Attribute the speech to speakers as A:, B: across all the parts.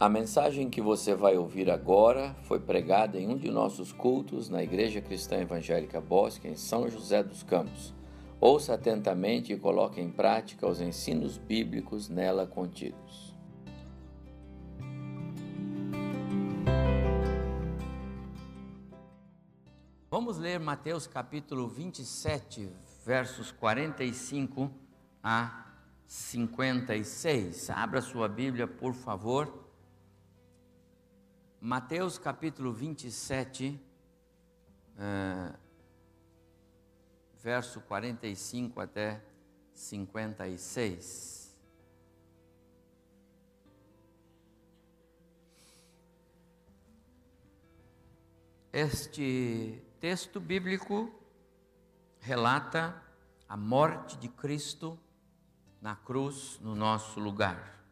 A: A mensagem que você vai ouvir agora foi pregada em um de nossos cultos na Igreja Cristã Evangélica Bosque, em São José dos Campos. Ouça atentamente e coloque em prática os ensinos bíblicos nela contidos. Vamos ler Mateus capítulo 27, versos 45 a 56. Abra sua Bíblia, por favor. Mateus capítulo 27, uh, verso 45 até 56. Este texto bíblico relata a morte de Cristo na cruz no nosso lugar.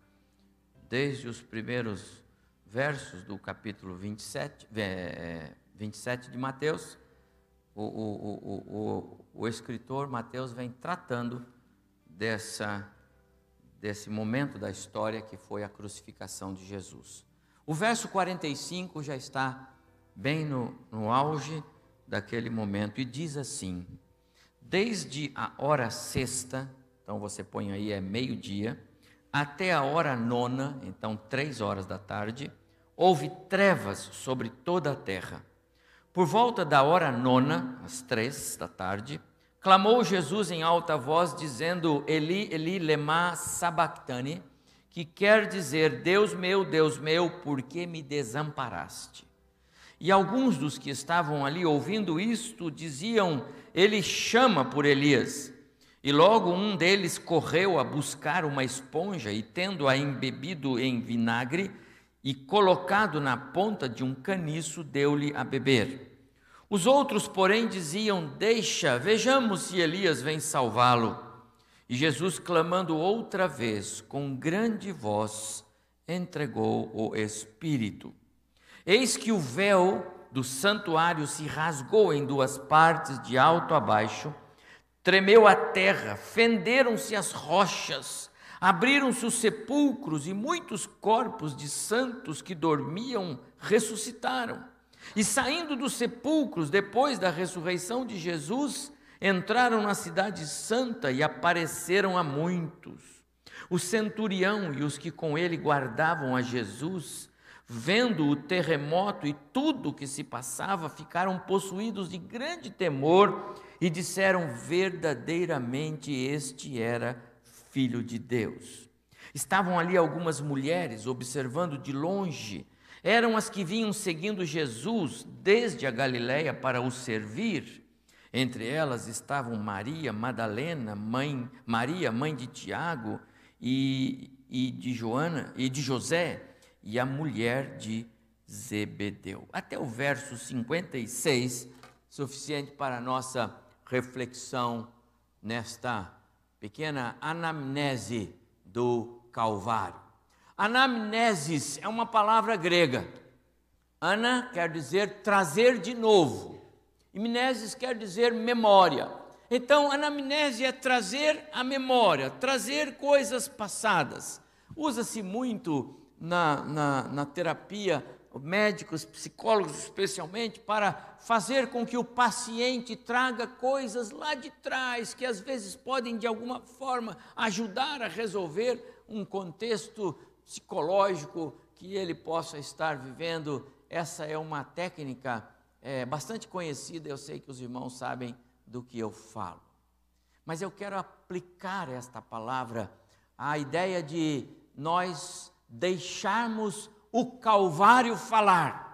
A: Desde os primeiros versos do capítulo 27, 27 de Mateus, o, o, o, o, escritor Mateus vem tratando dessa, desse momento da história que foi a crucificação de Jesus. O verso 45 já está bem no, no auge daquele momento e diz assim: Desde a hora sexta, então você põe aí é meio-dia, até a hora nona, então três horas da tarde, houve trevas sobre toda a terra. Por volta da hora nona, às três da tarde, clamou Jesus em alta voz, dizendo: Eli, Eli, lema sabachthani, que quer dizer: Deus meu, Deus meu, por que me desamparaste? E alguns dos que estavam ali ouvindo isto diziam: Ele chama por Elias. E logo um deles correu a buscar uma esponja e, tendo-a embebido em vinagre, e, colocado na ponta de um caniço, deu-lhe a beber. Os outros, porém, diziam: Deixa, vejamos se Elias vem salvá-lo. E Jesus, clamando outra vez, com grande voz, entregou o Espírito. Eis que o véu do santuário se rasgou em duas partes, de alto a baixo, tremeu a terra, fenderam-se as rochas, Abriram-se os sepulcros e muitos corpos de santos que dormiam ressuscitaram. E saindo dos sepulcros, depois da ressurreição de Jesus, entraram na Cidade Santa e apareceram a muitos. O centurião e os que com ele guardavam a Jesus, vendo o terremoto e tudo o que se passava, ficaram possuídos de grande temor e disseram: verdadeiramente este era Filho de Deus. Estavam ali algumas mulheres observando de longe, eram as que vinham seguindo Jesus desde a Galiléia para o servir. Entre elas estavam Maria Madalena, mãe Maria, mãe de Tiago e, e de Joana e de José e a mulher de Zebedeu. Até o verso 56, suficiente para a nossa reflexão nesta pequena anamnese do Calvário. Anamnesis é uma palavra grega. Ana quer dizer trazer de novo. E mnesis quer dizer memória. Então, anamnese é trazer a memória, trazer coisas passadas. Usa-se muito na, na, na terapia médicos, psicólogos especialmente, para fazer com que o paciente traga coisas lá de trás que às vezes podem de alguma forma ajudar a resolver um contexto psicológico que ele possa estar vivendo. Essa é uma técnica é, bastante conhecida, eu sei que os irmãos sabem do que eu falo. Mas eu quero aplicar esta palavra à ideia de nós deixarmos o Calvário falar.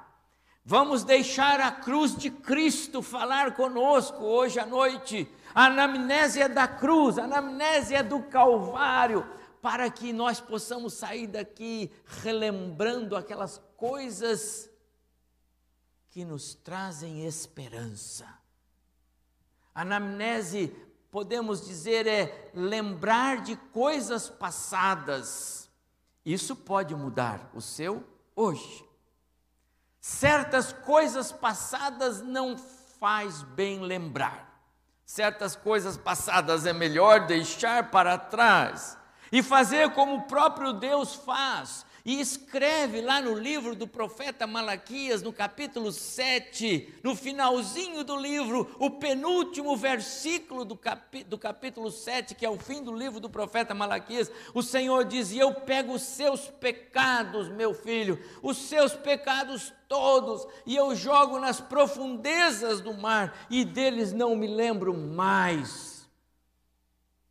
A: Vamos deixar a cruz de Cristo falar conosco hoje à noite. A anamnésia da cruz, a anamnésia do Calvário, para que nós possamos sair daqui relembrando aquelas coisas que nos trazem esperança. Anamnese, podemos dizer, é lembrar de coisas passadas isso pode mudar o seu hoje. Certas coisas passadas não faz bem lembrar. Certas coisas passadas é melhor deixar para trás e fazer como o próprio Deus faz e escreve lá no livro do profeta Malaquias, no capítulo 7, no finalzinho do livro, o penúltimo versículo do, capi, do capítulo 7, que é o fim do livro do profeta Malaquias, o Senhor diz: E eu pego os seus pecados, meu filho, os seus pecados todos, e eu jogo nas profundezas do mar, e deles não me lembro mais.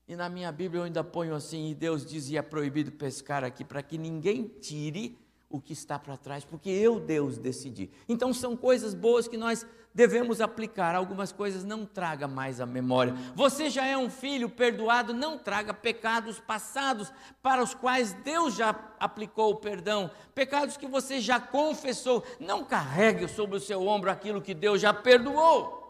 A: E na minha Bíblia eu ainda ponho assim: e Deus dizia: é proibido pescar aqui, para que ninguém tire o que está para trás, porque eu, Deus, decidi. Então são coisas boas que nós devemos aplicar. Algumas coisas não traga mais a memória. Você já é um filho perdoado, não traga pecados passados para os quais Deus já aplicou o perdão. Pecados que você já confessou. Não carregue sobre o seu ombro aquilo que Deus já perdoou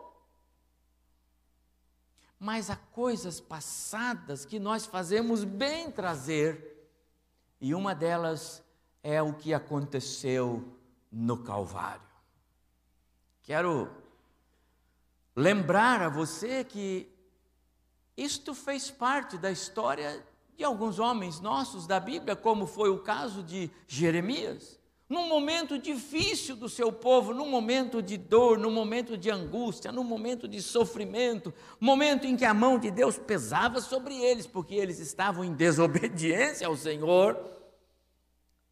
A: mas há coisas passadas que nós fazemos bem trazer, e uma delas é o que aconteceu no Calvário. Quero lembrar a você que isto fez parte da história de alguns homens nossos da Bíblia, como foi o caso de Jeremias num momento difícil do seu povo, num momento de dor, num momento de angústia, num momento de sofrimento, momento em que a mão de Deus pesava sobre eles, porque eles estavam em desobediência ao Senhor.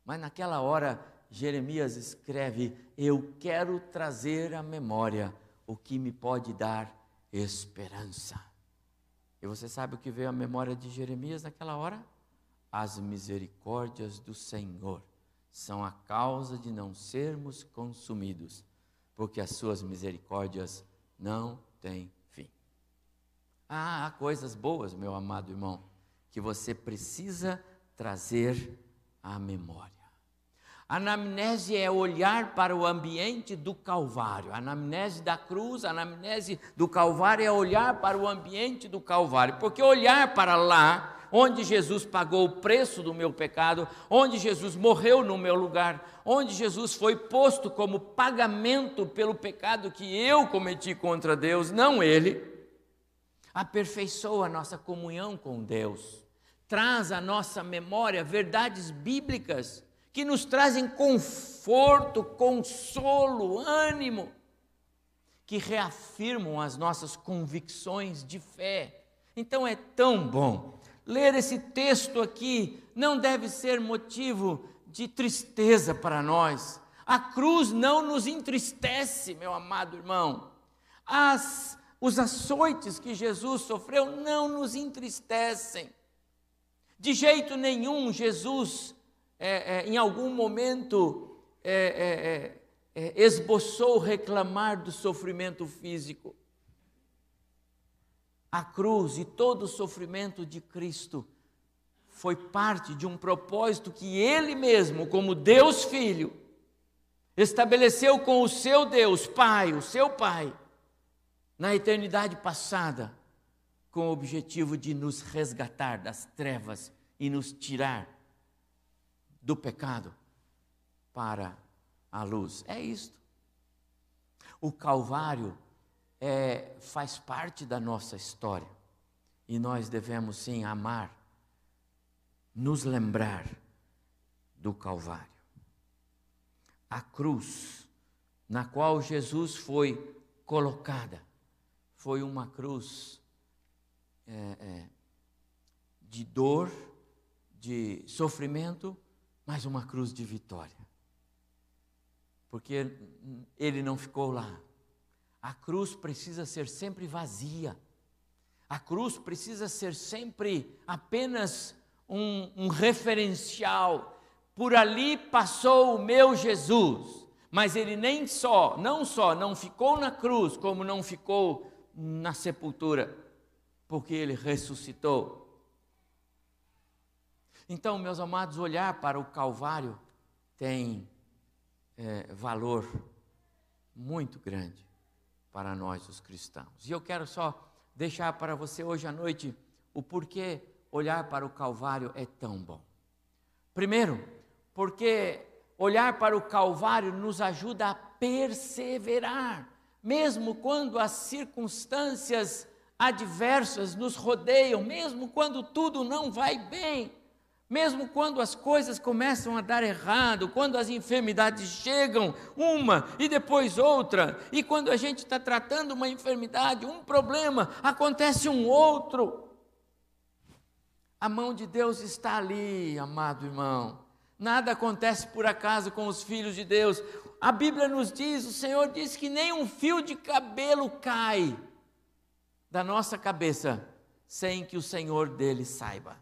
A: Mas naquela hora, Jeremias escreve: Eu quero trazer à memória o que me pode dar esperança. E você sabe o que veio à memória de Jeremias naquela hora? As misericórdias do Senhor são a causa de não sermos consumidos, porque as suas misericórdias não têm fim. Ah, há coisas boas, meu amado irmão, que você precisa trazer à memória. Anamnese é olhar para o ambiente do Calvário. A anamnese da cruz, a anamnese do Calvário é olhar para o ambiente do Calvário, porque olhar para lá onde Jesus pagou o preço do meu pecado, onde Jesus morreu no meu lugar, onde Jesus foi posto como pagamento pelo pecado que eu cometi contra Deus, não ele, aperfeiçoa a nossa comunhão com Deus, traz à nossa memória verdades bíblicas que nos trazem conforto, consolo, ânimo, que reafirmam as nossas convicções de fé. Então é tão bom ler esse texto aqui não deve ser motivo de tristeza para nós. A cruz não nos entristece, meu amado irmão. As, os açoites que Jesus sofreu não nos entristecem. De jeito nenhum, Jesus, é, é, em algum momento, é, é, é, é esboçou reclamar do sofrimento físico. A cruz e todo o sofrimento de Cristo foi parte de um propósito que Ele mesmo, como Deus Filho, estabeleceu com o seu Deus Pai, o seu Pai, na eternidade passada, com o objetivo de nos resgatar das trevas e nos tirar do pecado para a luz. É isto. O Calvário é, faz parte da nossa história. E nós devemos sim amar, nos lembrar do Calvário. A cruz na qual Jesus foi colocada foi uma cruz é, é, de dor, de sofrimento, mas uma cruz de vitória. Porque ele não ficou lá, a cruz precisa ser sempre vazia. A cruz precisa ser sempre apenas um, um referencial. Por ali passou o meu Jesus, mas ele nem só, não só não ficou na cruz, como não ficou na sepultura, porque ele ressuscitou. Então, meus amados, olhar para o Calvário tem é, valor muito grande para nós, os cristãos. E eu quero só deixar para você hoje à noite o porquê olhar para o Calvário é tão bom. Primeiro, porque olhar para o Calvário nos ajuda a perseverar, mesmo quando as circunstâncias adversas nos rodeiam, mesmo quando tudo não vai bem, Mesmo quando as coisas começam a dar errado, quando as enfermidades chegam, uma e depois outra, e quando a gente está tratando uma enfermidade, um problema, acontece um outro. A mão de Deus está ali, amado irmão. Nada acontece por acaso com os filhos de Deus. A Bíblia nos diz, o Senhor diz que nem um fio de cabelo cai da nossa cabeça sem que o Senhor dele saiba.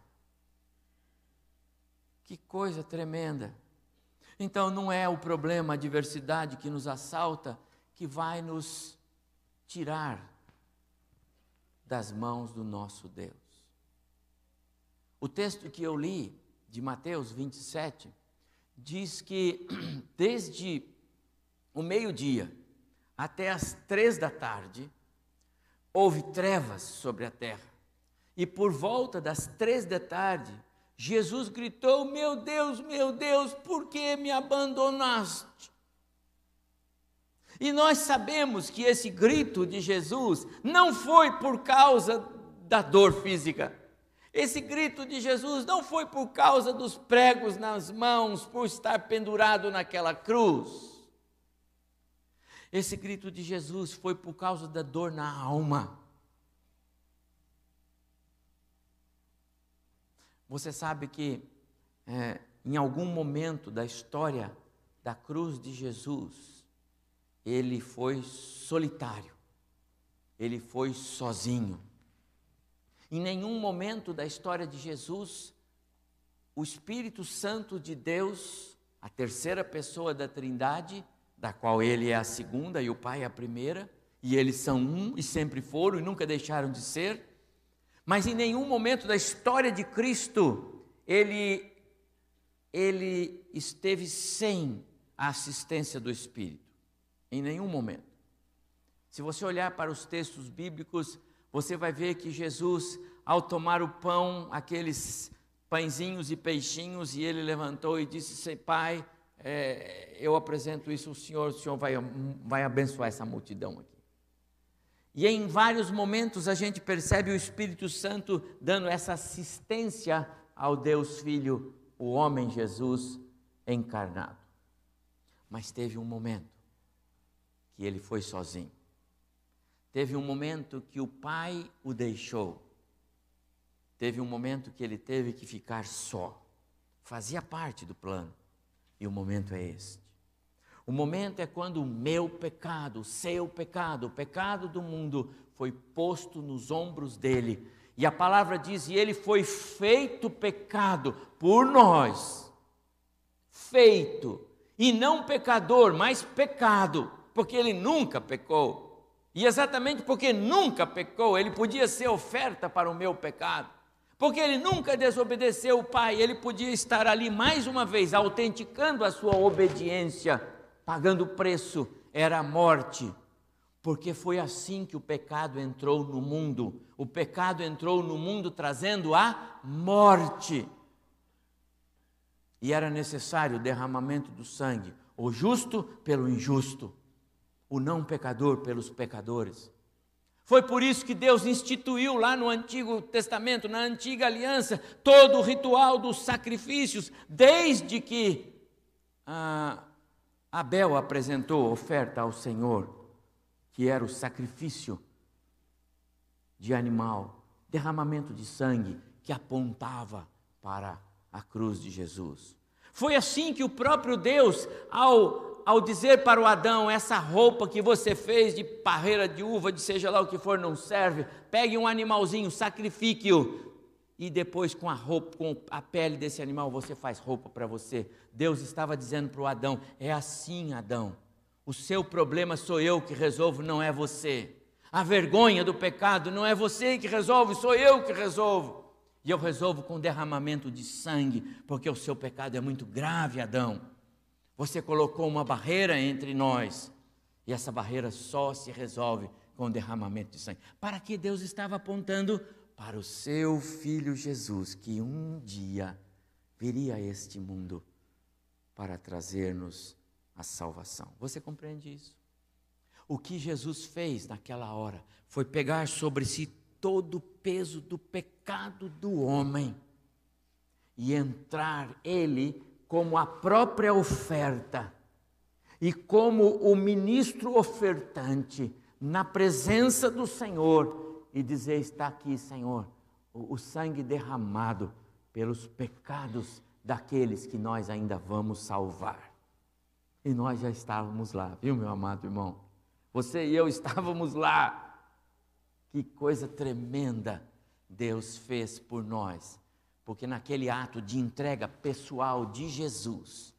A: Que coisa tremenda. Então não é o problema, a adversidade que nos assalta, que vai nos tirar das mãos do nosso Deus. O texto que eu li, de Mateus 27, diz que desde o meio-dia até as três da tarde, houve trevas sobre a terra. E por volta das três da tarde, Jesus gritou: Meu Deus, meu Deus, por que me abandonaste? E nós sabemos que esse grito de Jesus não foi por causa da dor física. Esse grito de Jesus não foi por causa dos pregos nas mãos, por estar pendurado naquela cruz. Esse grito de Jesus foi por causa da dor na alma. Você sabe que é, em algum momento da história da cruz de Jesus, ele foi solitário, ele foi sozinho. Em nenhum momento da história de Jesus, o Espírito Santo de Deus, a terceira pessoa da Trindade, da qual ele é a segunda e o Pai é a primeira, e eles são um e sempre foram e nunca deixaram de ser, mas em nenhum momento da história de Cristo ele, ele esteve sem a assistência do Espírito. Em nenhum momento. Se você olhar para os textos bíblicos, você vai ver que Jesus, ao tomar o pão, aqueles pãezinhos e peixinhos, e ele levantou e disse: Pai, é, eu apresento isso ao Senhor, o Senhor vai, vai abençoar essa multidão aqui. E em vários momentos a gente percebe o Espírito Santo dando essa assistência ao Deus Filho, o homem Jesus encarnado. Mas teve um momento que ele foi sozinho. Teve um momento que o pai o deixou. Teve um momento que ele teve que ficar só. Fazia parte do plano. E o momento é este. O momento é quando o meu pecado, o seu pecado, o pecado do mundo foi posto nos ombros dele. E a palavra diz: e ele foi feito pecado por nós. Feito. E não pecador, mas pecado, porque ele nunca pecou. E exatamente porque nunca pecou, ele podia ser oferta para o meu pecado. Porque ele nunca desobedeceu o Pai, ele podia estar ali mais uma vez, autenticando a sua obediência pagando o preço, era a morte. Porque foi assim que o pecado entrou no mundo. O pecado entrou no mundo trazendo a morte. E era necessário o derramamento do sangue, o justo pelo injusto, o não pecador pelos pecadores. Foi por isso que Deus instituiu lá no Antigo Testamento, na antiga aliança, todo o ritual dos sacrifícios, desde que ah, Abel apresentou oferta ao Senhor, que era o sacrifício de animal, derramamento de sangue que apontava para a cruz de Jesus. Foi assim que o próprio Deus, ao, ao dizer para o Adão: essa roupa que você fez de parreira de uva, de seja lá o que for, não serve, pegue um animalzinho, sacrifique-o, e depois com a roupa, com a pele desse animal, você faz roupa para você. Deus estava dizendo para o Adão: é assim, Adão. O seu problema sou eu que resolvo, não é você. A vergonha do pecado não é você que resolve, sou eu que resolvo. E eu resolvo com derramamento de sangue, porque o seu pecado é muito grave, Adão. Você colocou uma barreira entre nós, e essa barreira só se resolve com derramamento de sangue. Para que Deus estava apontando para o seu filho Jesus, que um dia viria a este mundo para trazer-nos a salvação. Você compreende isso? O que Jesus fez naquela hora foi pegar sobre si todo o peso do pecado do homem e entrar ele como a própria oferta e como o ministro ofertante na presença do Senhor e dizer: Está aqui, Senhor, o, o sangue derramado pelos pecados daqueles que nós ainda vamos salvar. E nós já estávamos lá, viu, meu amado irmão? Você e eu estávamos lá. Que coisa tremenda Deus fez por nós, porque naquele ato de entrega pessoal de Jesus,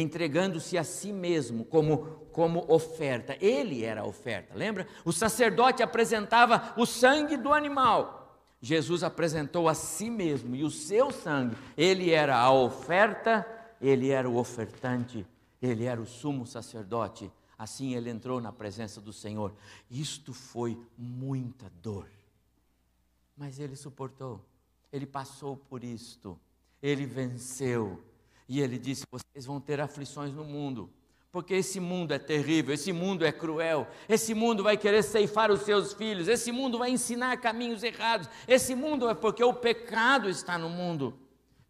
A: entregando-se a si mesmo como, como oferta. Ele era a oferta, lembra? O sacerdote apresentava o sangue do animal. Jesus apresentou a si mesmo e o seu sangue. Ele era a oferta, ele era o ofertante, ele era o sumo sacerdote. Assim ele entrou na presença do Senhor. Isto foi muita dor. Mas ele suportou. Ele passou por isto. Ele venceu e ele disse: Vocês vão ter aflições no mundo, porque esse mundo é terrível, esse mundo é cruel, esse mundo vai querer ceifar os seus filhos, esse mundo vai ensinar caminhos errados, esse mundo é porque o pecado está no mundo.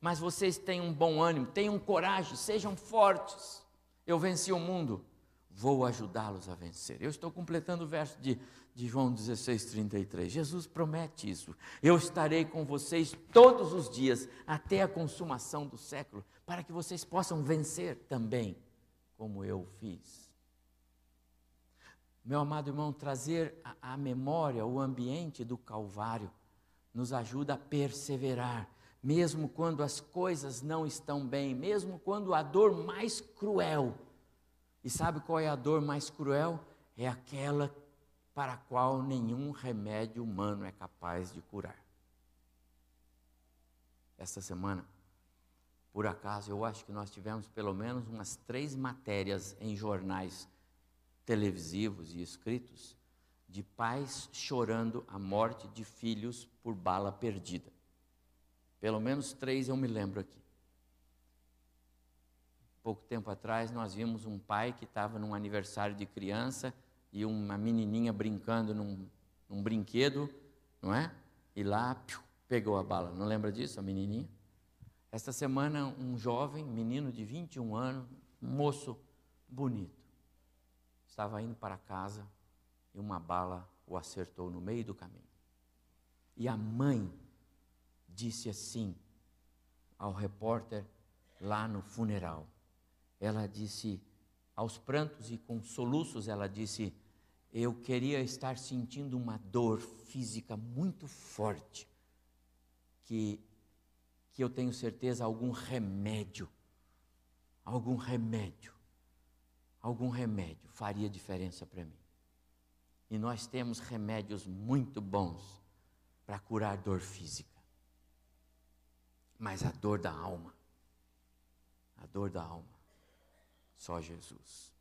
A: Mas vocês têm um bom ânimo, tenham coragem, sejam fortes. Eu venci o mundo, vou ajudá-los a vencer. Eu estou completando o verso de, de João 16, 33. Jesus promete isso. Eu estarei com vocês todos os dias, até a consumação do século para que vocês possam vencer também, como eu fiz. Meu amado irmão, trazer à memória o ambiente do Calvário nos ajuda a perseverar, mesmo quando as coisas não estão bem, mesmo quando a dor mais cruel. E sabe qual é a dor mais cruel? É aquela para a qual nenhum remédio humano é capaz de curar. Esta semana, por acaso, eu acho que nós tivemos pelo menos umas três matérias em jornais televisivos e escritos de pais chorando a morte de filhos por bala perdida. Pelo menos três eu me lembro aqui. Pouco tempo atrás nós vimos um pai que estava num aniversário de criança e uma menininha brincando num, num brinquedo, não é? E lá piu, pegou a bala. Não lembra disso, a menininha? Esta semana, um jovem, menino de 21 anos, um moço bonito, estava indo para casa e uma bala o acertou no meio do caminho. E a mãe disse assim ao repórter lá no funeral. Ela disse, aos prantos e com soluços, ela disse: Eu queria estar sentindo uma dor física muito forte, que que eu tenho certeza algum remédio, algum remédio, algum remédio faria diferença para mim. E nós temos remédios muito bons para curar dor física. Mas a dor da alma, a dor da alma, só Jesus.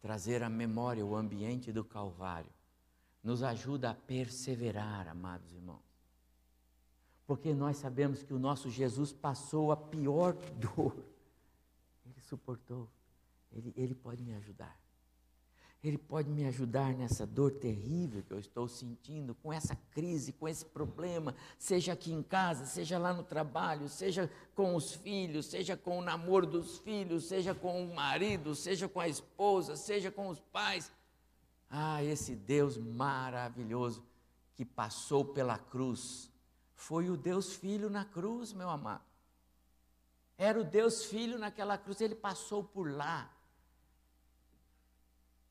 A: Trazer à memória o ambiente do Calvário nos ajuda a perseverar, amados irmãos porque nós sabemos que o nosso Jesus passou a pior dor. Ele suportou. Ele, ele pode me ajudar. Ele pode me ajudar nessa dor terrível que eu estou sentindo, com essa crise, com esse problema, seja aqui em casa, seja lá no trabalho, seja com os filhos, seja com o namoro dos filhos, seja com o marido, seja com a esposa, seja com os pais. Ah, esse Deus maravilhoso que passou pela cruz foi o Deus Filho na cruz, meu amado. Era o Deus Filho naquela cruz, ele passou por lá.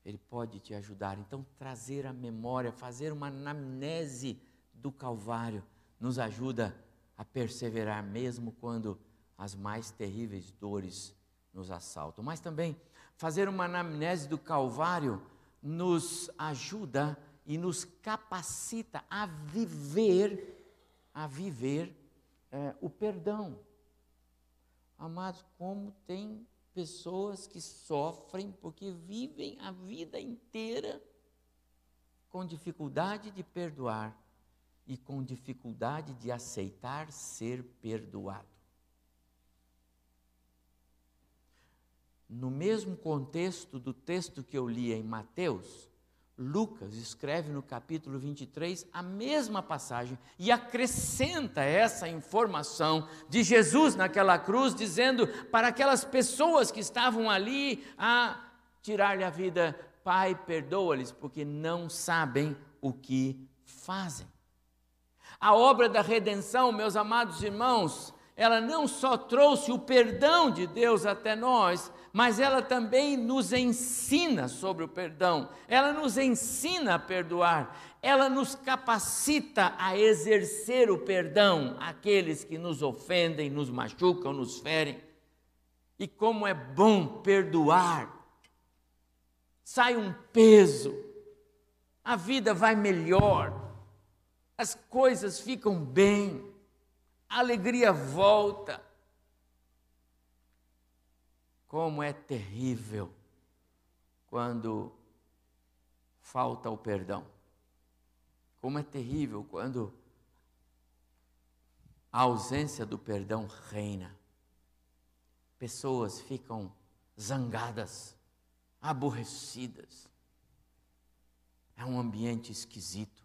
A: Ele pode te ajudar. Então, trazer a memória, fazer uma anamnese do Calvário, nos ajuda a perseverar, mesmo quando as mais terríveis dores nos assaltam. Mas também, fazer uma anamnese do Calvário nos ajuda e nos capacita a viver a viver é, o perdão. Amados, como tem pessoas que sofrem porque vivem a vida inteira com dificuldade de perdoar e com dificuldade de aceitar ser perdoado. No mesmo contexto do texto que eu li em Mateus, Lucas escreve no capítulo 23 a mesma passagem e acrescenta essa informação de Jesus naquela cruz, dizendo para aquelas pessoas que estavam ali a tirar-lhe a vida: Pai, perdoa-lhes, porque não sabem o que fazem. A obra da redenção, meus amados irmãos, ela não só trouxe o perdão de Deus até nós, mas ela também nos ensina sobre o perdão, ela nos ensina a perdoar, ela nos capacita a exercer o perdão àqueles que nos ofendem, nos machucam, nos ferem. E como é bom perdoar, sai um peso, a vida vai melhor, as coisas ficam bem, a alegria volta. Como é terrível quando falta o perdão. Como é terrível quando a ausência do perdão reina. Pessoas ficam zangadas, aborrecidas. É um ambiente esquisito.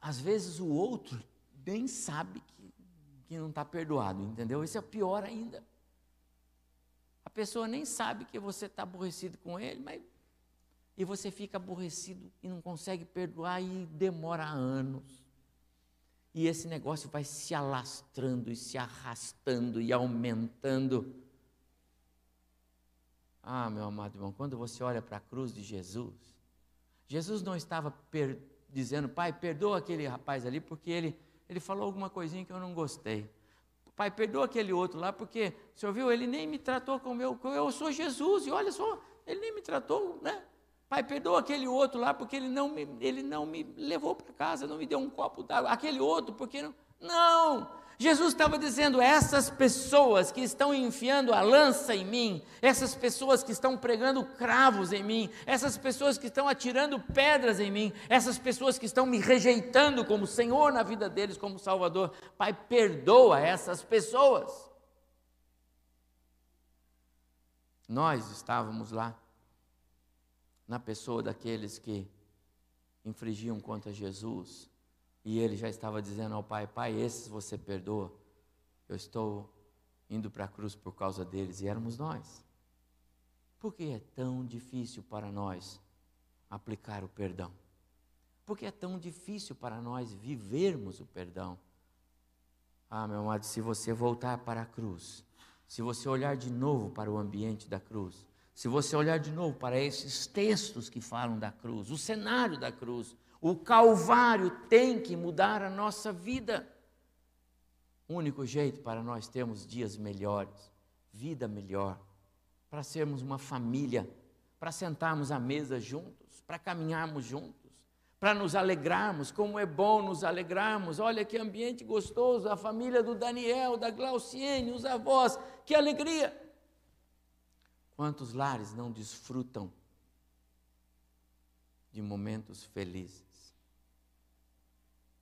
A: Às vezes o outro nem sabe que que não está perdoado, entendeu? Isso é pior ainda. A pessoa nem sabe que você está aborrecido com ele, mas e você fica aborrecido e não consegue perdoar e demora anos. E esse negócio vai se alastrando e se arrastando e aumentando. Ah, meu amado irmão, quando você olha para a cruz de Jesus, Jesus não estava dizendo, Pai, perdoa aquele rapaz ali porque ele ele falou alguma coisinha que eu não gostei. Pai, perdoa aquele outro lá, porque, o senhor viu, ele nem me tratou como eu, eu sou Jesus, e olha só, ele nem me tratou, né? Pai, perdoa aquele outro lá, porque ele não me, ele não me levou para casa, não me deu um copo d'água. Aquele outro, porque não. Não! Jesus estava dizendo: essas pessoas que estão enfiando a lança em mim, essas pessoas que estão pregando cravos em mim, essas pessoas que estão atirando pedras em mim, essas pessoas que estão me rejeitando como Senhor na vida deles, como Salvador, Pai, perdoa essas pessoas. Nós estávamos lá, na pessoa daqueles que infringiam contra Jesus, e ele já estava dizendo ao pai: Pai, esses você perdoa. Eu estou indo para a cruz por causa deles. E éramos nós. Por que é tão difícil para nós aplicar o perdão? Por que é tão difícil para nós vivermos o perdão? Ah, meu amado, se você voltar para a cruz, se você olhar de novo para o ambiente da cruz, se você olhar de novo para esses textos que falam da cruz, o cenário da cruz, o Calvário tem que mudar a nossa vida. O único jeito para nós termos dias melhores, vida melhor, para sermos uma família, para sentarmos à mesa juntos, para caminharmos juntos, para nos alegrarmos, como é bom nos alegrarmos. Olha que ambiente gostoso, a família do Daniel, da Glauciene, os avós, que alegria. Quantos lares não desfrutam de momentos felizes?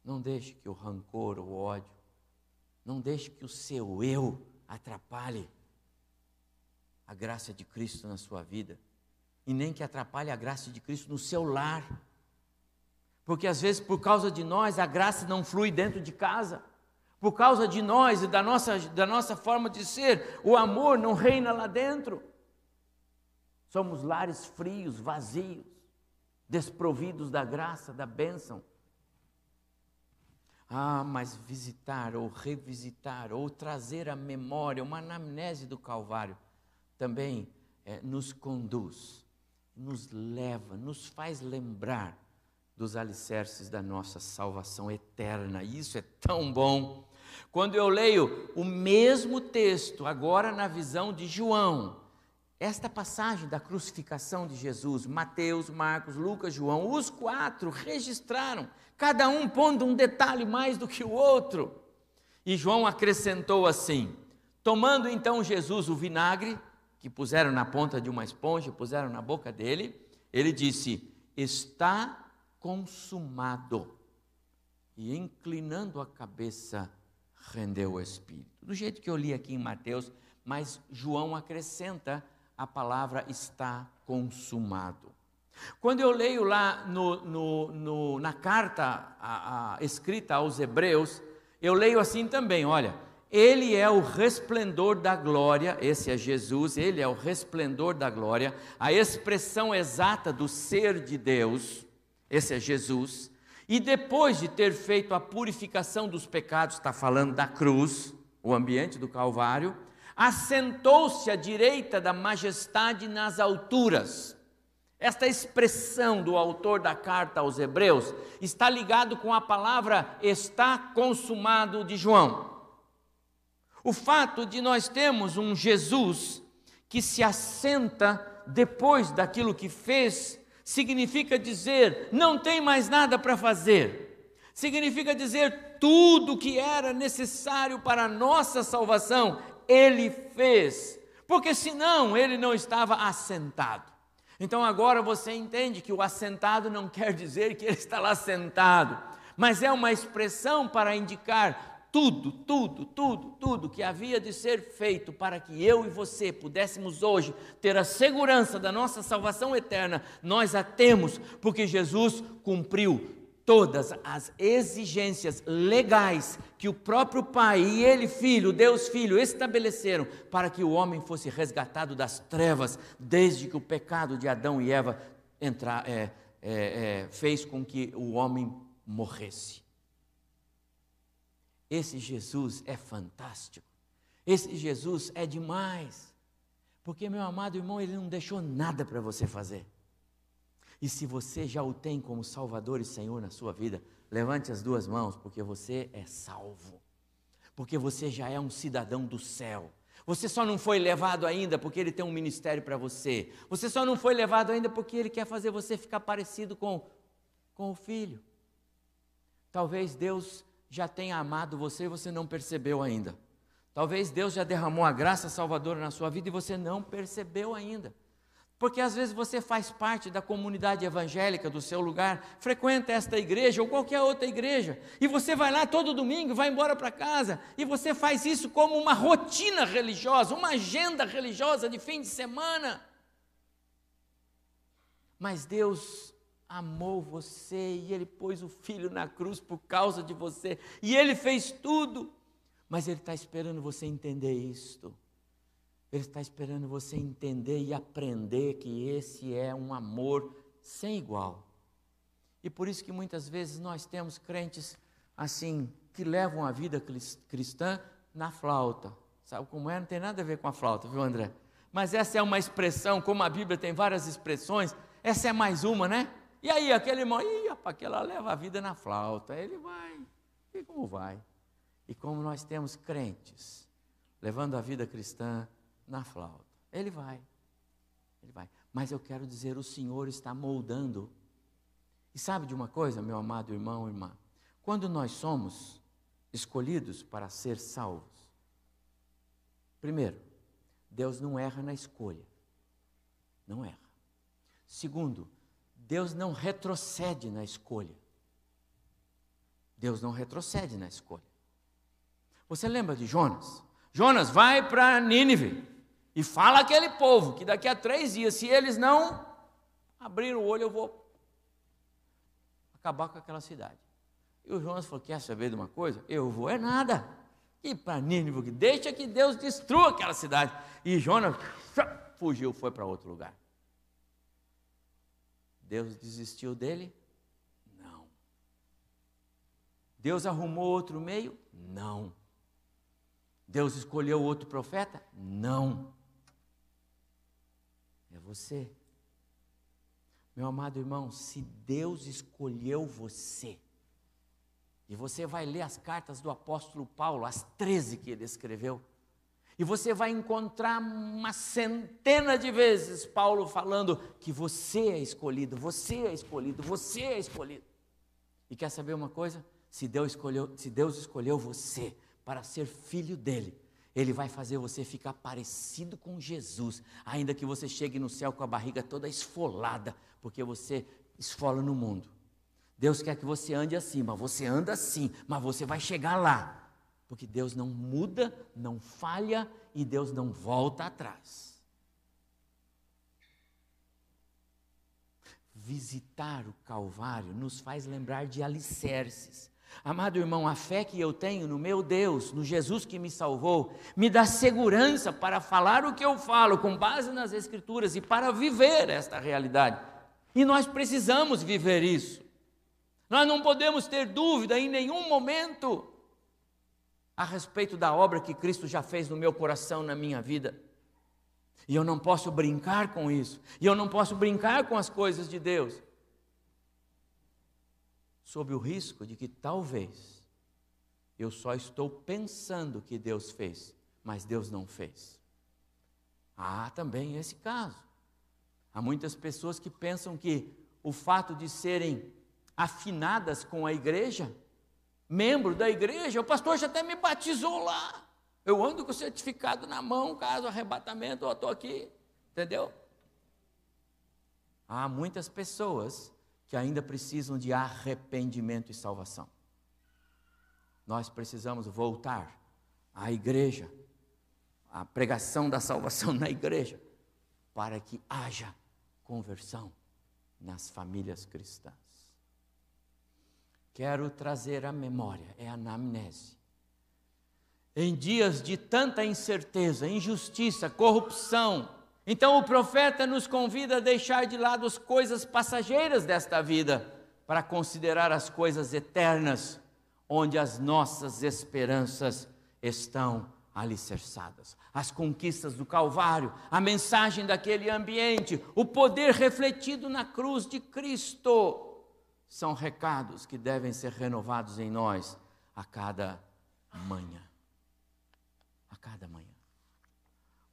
A: Não deixe que o rancor, o ódio, não deixe que o seu eu atrapalhe a graça de Cristo na sua vida. E nem que atrapalhe a graça de Cristo no seu lar. Porque às vezes, por causa de nós, a graça não flui dentro de casa. Por causa de nós e da nossa, da nossa forma de ser, o amor não reina lá dentro. Somos lares frios, vazios, desprovidos da graça, da bênção. Ah, mas visitar ou revisitar ou trazer à memória uma anamnese do Calvário também é, nos conduz, nos leva, nos faz lembrar dos alicerces da nossa salvação eterna. Isso é tão bom. Quando eu leio o mesmo texto, agora na visão de João, esta passagem da crucificação de Jesus, Mateus, Marcos, Lucas, João, os quatro registraram, cada um pondo um detalhe mais do que o outro. E João acrescentou assim: tomando então Jesus o vinagre, que puseram na ponta de uma esponja, puseram na boca dele, ele disse: Está consumado. E inclinando a cabeça, rendeu o espírito. Do jeito que eu li aqui em Mateus, mas João acrescenta a palavra está consumado. Quando eu leio lá no, no, no, na carta a, a, escrita aos Hebreus, eu leio assim também: olha, ele é o resplendor da glória, esse é Jesus, ele é o resplendor da glória, a expressão exata do ser de Deus, esse é Jesus, e depois de ter feito a purificação dos pecados, está falando da cruz, o ambiente do Calvário, assentou-se à direita da majestade nas alturas. Esta expressão do autor da carta aos Hebreus está ligado com a palavra está consumado de João. O fato de nós termos um Jesus que se assenta depois daquilo que fez, significa dizer não tem mais nada para fazer. Significa dizer tudo que era necessário para a nossa salvação, ele fez. Porque senão ele não estava assentado. Então agora você entende que o assentado não quer dizer que ele está lá sentado, mas é uma expressão para indicar tudo, tudo, tudo, tudo que havia de ser feito para que eu e você pudéssemos hoje ter a segurança da nossa salvação eterna, nós a temos, porque Jesus cumpriu todas as exigências legais que o próprio Pai e Ele, Filho, Deus Filho, estabeleceram para que o homem fosse resgatado das trevas, desde que o pecado de Adão e Eva é, é, é, fez com que o homem morresse. Esse Jesus é fantástico. Esse Jesus é demais. Porque, meu amado irmão, ele não deixou nada para você fazer. E se você já o tem como Salvador e Senhor na sua vida, levante as duas mãos, porque você é salvo. Porque você já é um cidadão do céu. Você só não foi levado ainda porque ele tem um ministério para você. Você só não foi levado ainda porque ele quer fazer você ficar parecido com, com o filho. Talvez Deus já tenha amado você e você não percebeu ainda. Talvez Deus já derramou a graça salvadora na sua vida e você não percebeu ainda. Porque às vezes você faz parte da comunidade evangélica do seu lugar, frequenta esta igreja ou qualquer outra igreja, e você vai lá todo domingo, vai embora para casa, e você faz isso como uma rotina religiosa, uma agenda religiosa de fim de semana. Mas Deus amou você e Ele pôs o Filho na cruz por causa de você, e Ele fez tudo, mas Ele está esperando você entender isto. Ele está esperando você entender e aprender que esse é um amor sem igual. E por isso que muitas vezes nós temos crentes assim, que levam a vida cristã na flauta. Sabe como é? Não tem nada a ver com a flauta, viu, André? Mas essa é uma expressão, como a Bíblia tem várias expressões, essa é mais uma, né? E aí, aquele irmão, ih, rapaz, aquela leva a vida na flauta, ele vai, e como vai? E como nós temos crentes levando a vida cristã na flauta. Ele vai. Ele vai. Mas eu quero dizer, o Senhor está moldando. E sabe de uma coisa, meu amado irmão irmã? Quando nós somos escolhidos para ser salvos, primeiro, Deus não erra na escolha. Não erra. Segundo, Deus não retrocede na escolha. Deus não retrocede na escolha. Você lembra de Jonas? Jonas, vai para Nínive. E fala aquele povo que daqui a três dias, se eles não abrirem o olho, eu vou acabar com aquela cidade. E o Jonas falou: Quer saber de uma coisa? Eu vou é nada. E para Nínive, deixa que Deus destrua aquela cidade. E Jonas fugiu, foi para outro lugar. Deus desistiu dele? Não. Deus arrumou outro meio? Não. Deus escolheu outro profeta? Não. Você. Meu amado irmão, se Deus escolheu você, e você vai ler as cartas do apóstolo Paulo, as 13 que ele escreveu, e você vai encontrar uma centena de vezes Paulo falando que você é escolhido, você é escolhido, você é escolhido. E quer saber uma coisa? Se Deus escolheu, se Deus escolheu você para ser filho dele, ele vai fazer você ficar parecido com Jesus, ainda que você chegue no céu com a barriga toda esfolada, porque você esfola no mundo. Deus quer que você ande assim, mas você anda assim, mas você vai chegar lá. Porque Deus não muda, não falha e Deus não volta atrás. visitar o Calvário nos faz lembrar de alicerces. Amado irmão, a fé que eu tenho no meu Deus, no Jesus que me salvou, me dá segurança para falar o que eu falo com base nas Escrituras e para viver esta realidade. E nós precisamos viver isso. Nós não podemos ter dúvida em nenhum momento a respeito da obra que Cristo já fez no meu coração, na minha vida. E eu não posso brincar com isso. E eu não posso brincar com as coisas de Deus. Sob o risco de que talvez eu só estou pensando que Deus fez, mas Deus não fez. Há também esse caso. Há muitas pessoas que pensam que o fato de serem afinadas com a igreja, membro da igreja, o pastor já até me batizou lá. Eu ando com o certificado na mão, caso arrebatamento, eu estou aqui. Entendeu? Há muitas pessoas que ainda precisam de arrependimento e salvação. Nós precisamos voltar à igreja, à pregação da salvação na igreja, para que haja conversão nas famílias cristãs. Quero trazer à memória, é a anamnese em dias de tanta incerteza, injustiça, corrupção. Então o profeta nos convida a deixar de lado as coisas passageiras desta vida para considerar as coisas eternas, onde as nossas esperanças estão alicerçadas. As conquistas do Calvário, a mensagem daquele ambiente, o poder refletido na cruz de Cristo, são recados que devem ser renovados em nós a cada manhã cada manhã.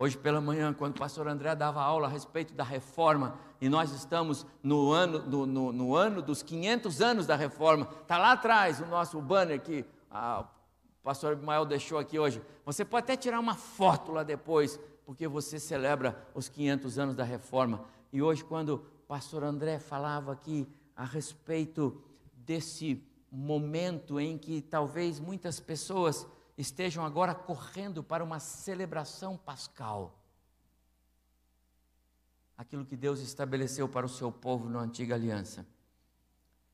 A: Hoje pela manhã, quando o pastor André dava aula a respeito da reforma, e nós estamos no ano, no, no, no ano dos 500 anos da reforma, está lá atrás o nosso banner que a, o pastor Abimael deixou aqui hoje. Você pode até tirar uma foto lá depois, porque você celebra os 500 anos da reforma. E hoje, quando o pastor André falava aqui a respeito desse momento em que talvez muitas pessoas estejam agora correndo para uma celebração pascal. Aquilo que Deus estabeleceu para o seu povo na antiga aliança.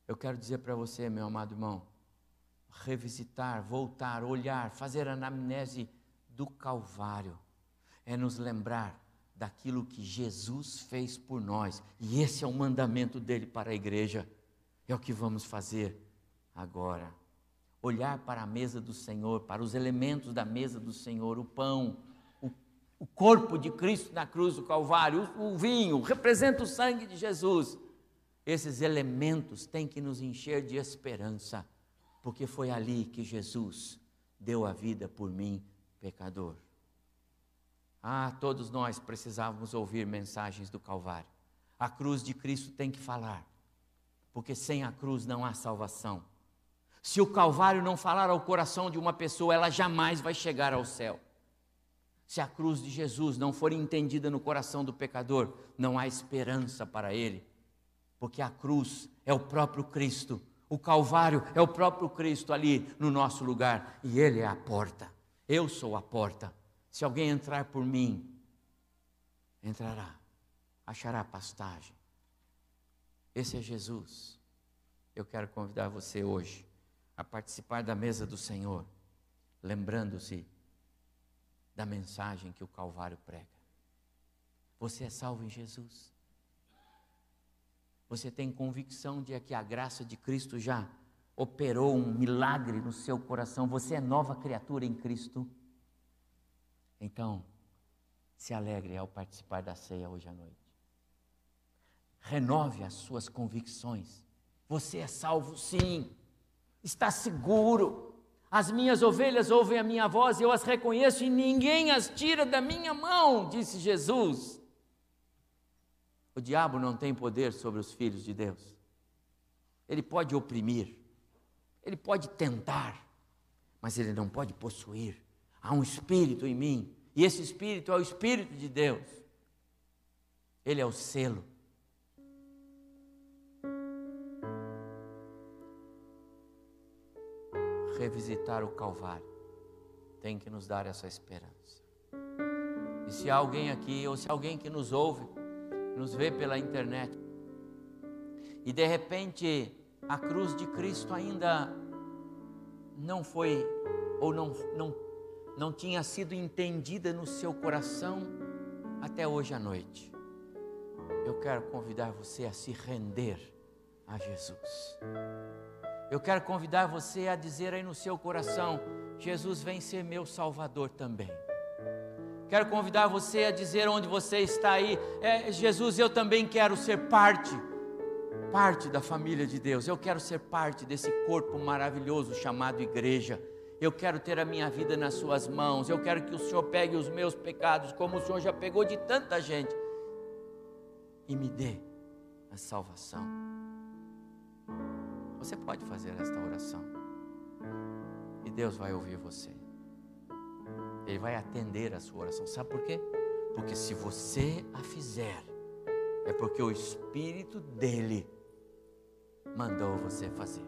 A: Eu quero dizer para você, meu amado irmão, revisitar, voltar, olhar, fazer anamnese do Calvário, é nos lembrar daquilo que Jesus fez por nós, e esse é o mandamento dele para a igreja, é o que vamos fazer agora olhar para a mesa do Senhor, para os elementos da mesa do Senhor, o pão, o, o corpo de Cristo na cruz do Calvário, o, o vinho, representa o sangue de Jesus. Esses elementos têm que nos encher de esperança, porque foi ali que Jesus deu a vida por mim, pecador. Ah, todos nós precisávamos ouvir mensagens do Calvário. A cruz de Cristo tem que falar, porque sem a cruz não há salvação. Se o Calvário não falar ao coração de uma pessoa, ela jamais vai chegar ao céu. Se a cruz de Jesus não for entendida no coração do pecador, não há esperança para ele, porque a cruz é o próprio Cristo, o Calvário é o próprio Cristo ali no nosso lugar, e ele é a porta. Eu sou a porta. Se alguém entrar por mim, entrará, achará pastagem. Esse é Jesus. Eu quero convidar você hoje a participar da mesa do Senhor, lembrando-se da mensagem que o Calvário prega. Você é salvo em Jesus. Você tem convicção de que a graça de Cristo já operou um milagre no seu coração. Você é nova criatura em Cristo. Então, se alegre ao participar da ceia hoje à noite. Renove as suas convicções. Você é salvo, sim está seguro. As minhas ovelhas ouvem a minha voz, eu as reconheço e ninguém as tira da minha mão, disse Jesus. O diabo não tem poder sobre os filhos de Deus. Ele pode oprimir, ele pode tentar, mas ele não pode possuir. Há um espírito em mim, e esse espírito é o espírito de Deus. Ele é o selo revisitar o Calvário tem que nos dar essa esperança. E se alguém aqui, ou se alguém que nos ouve, nos vê pela internet, e de repente a cruz de Cristo ainda não foi ou não, não, não tinha sido entendida no seu coração até hoje à noite. Eu quero convidar você a se render a Jesus. Eu quero convidar você a dizer aí no seu coração: Jesus vem ser meu Salvador também. Quero convidar você a dizer onde você está aí, é, Jesus, eu também quero ser parte, parte da família de Deus. Eu quero ser parte desse corpo maravilhoso chamado igreja. Eu quero ter a minha vida nas Suas mãos. Eu quero que o Senhor pegue os meus pecados, como o Senhor já pegou de tanta gente, e me dê a salvação. Você pode fazer esta oração, e Deus vai ouvir você. Ele vai atender a sua oração. Sabe por quê? Porque se você a fizer, é porque o Espírito dele mandou você fazer.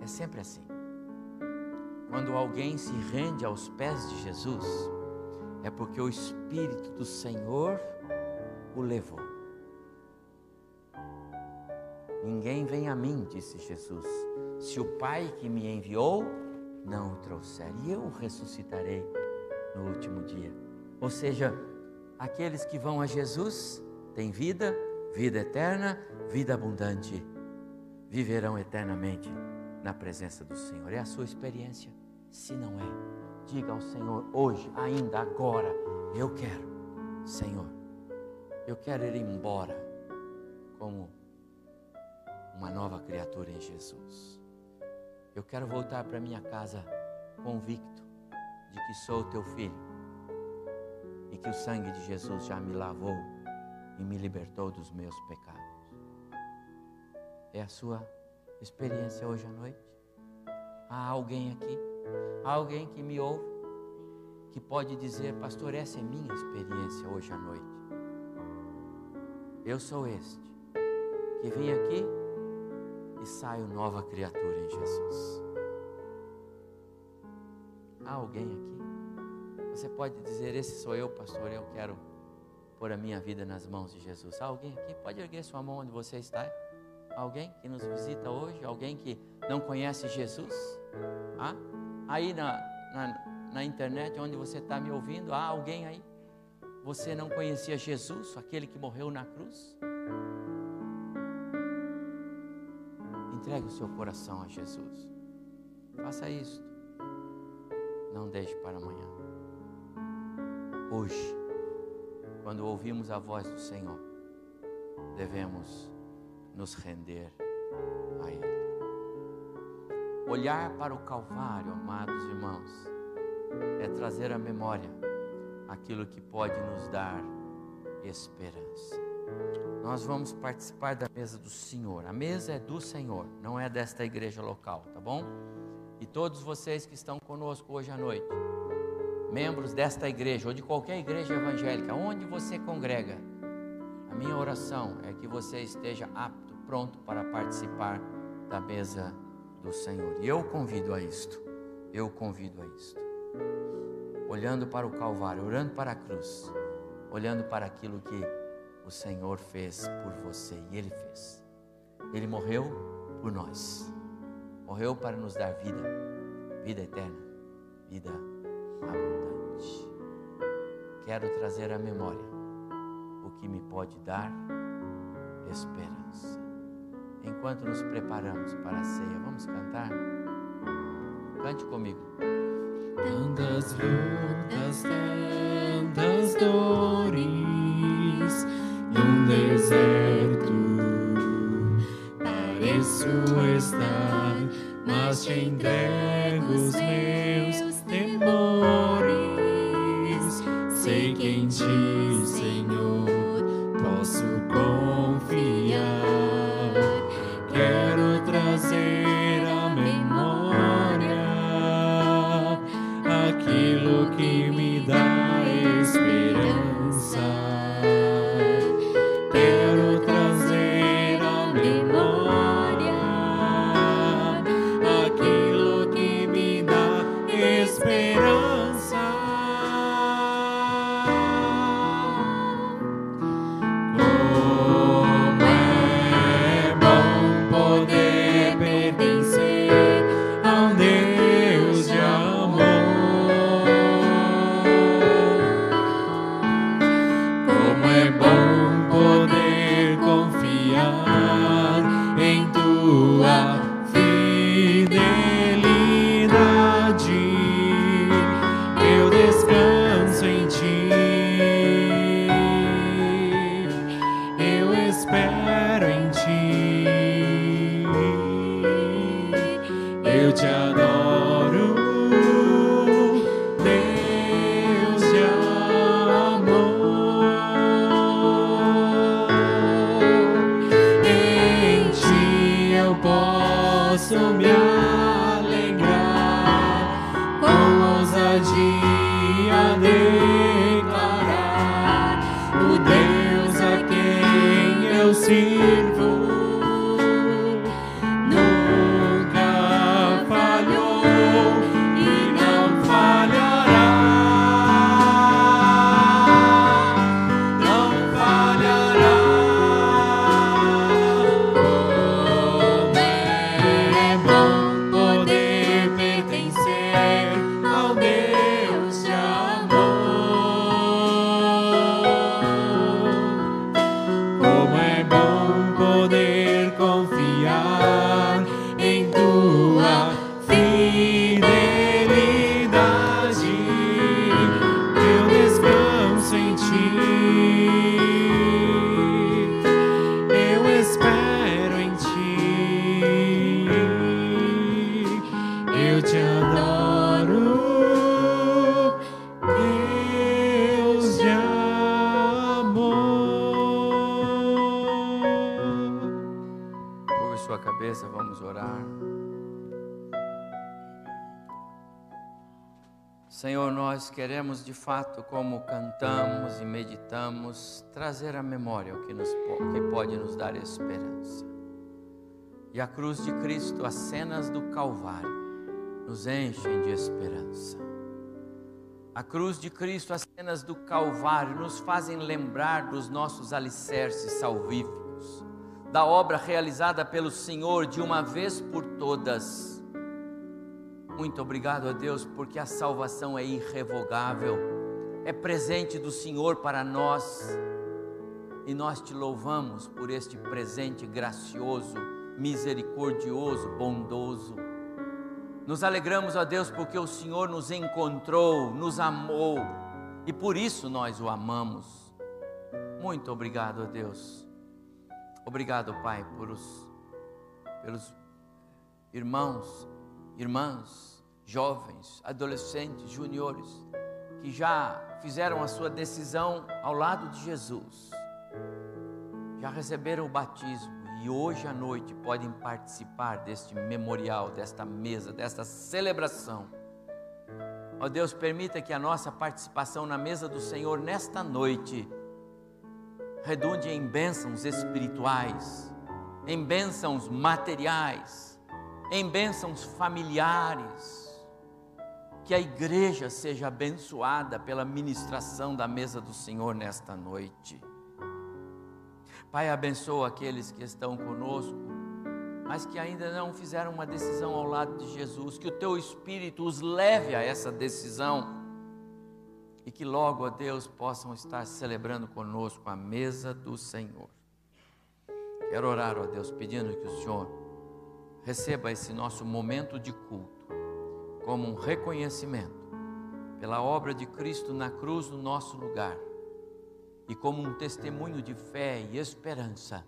A: É sempre assim. Quando alguém se rende aos pés de Jesus, é porque o Espírito do Senhor o levou. Ninguém vem a mim, disse Jesus, se o Pai que me enviou não o trouxer, e eu o ressuscitarei no último dia. Ou seja, aqueles que vão a Jesus têm vida, vida eterna, vida abundante, viverão eternamente na presença do Senhor. É a sua experiência? Se não é, diga ao Senhor hoje, ainda agora, eu quero, Senhor, eu quero ir embora criatura em Jesus. Eu quero voltar para minha casa convicto de que sou teu filho e que o sangue de Jesus já me lavou e me libertou dos meus pecados. É a sua experiência hoje à noite? Há alguém aqui? Há alguém que me ouve? Que pode dizer, pastor, essa é minha experiência hoje à noite. Eu sou este que vim aqui saio nova criatura em Jesus. Há alguém aqui? Você pode dizer: Esse sou eu, pastor, eu quero pôr a minha vida nas mãos de Jesus. Há alguém aqui? Pode erguer sua mão onde você está? Alguém que nos visita hoje? Alguém que não conhece Jesus? Há? Aí na, na, na internet, onde você está me ouvindo, há alguém aí? Você não conhecia Jesus, aquele que morreu na cruz? Entregue o seu coração a Jesus. Faça isso. Não deixe para amanhã. Hoje, quando ouvimos a voz do Senhor, devemos nos render a Ele. Olhar para o Calvário, amados irmãos, é trazer à memória aquilo que pode nos dar esperança nós vamos participar da mesa do Senhor. A mesa é do Senhor, não é desta igreja local, tá bom? E todos vocês que estão conosco hoje à noite, membros desta igreja ou de qualquer igreja evangélica, onde você congrega, a minha oração é que você esteja apto, pronto para participar da mesa do Senhor. E eu convido a isto. Eu convido a isto. Olhando para o Calvário, olhando para a cruz, olhando para aquilo que o Senhor fez por você e Ele fez. Ele morreu por nós, morreu para nos dar vida, vida eterna, vida abundante. Quero trazer à memória o que me pode dar esperança. Enquanto nos preparamos para a ceia, vamos cantar? Cante comigo.
B: Tantas lutas, tantas dores deserto. Pareço estar, mas te entrego os meus eu sirvo.
A: Fato, como cantamos e meditamos, trazer à memória o que, nos, que pode nos dar esperança. E a cruz de Cristo, as cenas do Calvário, nos enchem de esperança. A cruz de Cristo, as cenas do Calvário, nos fazem lembrar dos nossos alicerces salvíficos, da obra realizada pelo Senhor de uma vez por todas. Muito obrigado a Deus, porque a salvação é irrevogável, é presente do Senhor para nós, e nós te louvamos por este presente gracioso, misericordioso, bondoso. Nos alegramos, ó Deus, porque o Senhor nos encontrou, nos amou e por isso nós o amamos. Muito obrigado, ó Deus. Obrigado, Pai, por os, pelos irmãos, irmãs, jovens, adolescentes, juniores, que já fizeram a sua decisão ao lado de Jesus, já receberam o batismo e hoje à noite podem participar deste memorial, desta mesa, desta celebração. Ó Deus, permita que a nossa participação na mesa do Senhor nesta noite redunde em bênçãos espirituais, em bênçãos materiais, em bênçãos familiares. Que a igreja seja abençoada pela ministração da mesa do Senhor nesta noite. Pai, abençoa aqueles que estão conosco, mas que ainda não fizeram uma decisão ao lado de Jesus. Que o teu Espírito os leve a essa decisão e que logo, ó Deus, possam estar celebrando conosco a mesa do Senhor. Quero orar, ó Deus, pedindo que o Senhor receba esse nosso momento de culto como um reconhecimento pela obra de Cristo na cruz no nosso lugar e como um testemunho de fé e esperança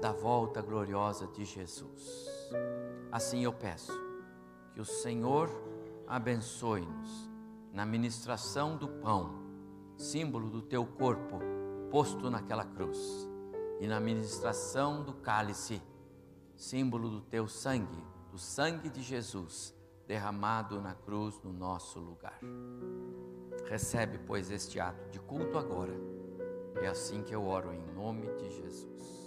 A: da volta gloriosa de Jesus. Assim eu peço que o Senhor abençoe-nos na ministração do pão, símbolo do teu corpo posto naquela cruz, e na ministração do cálice, símbolo do teu sangue, do sangue de Jesus derramado na cruz no nosso lugar. Recebe, pois, este ato de culto agora. É assim que eu oro em nome de Jesus.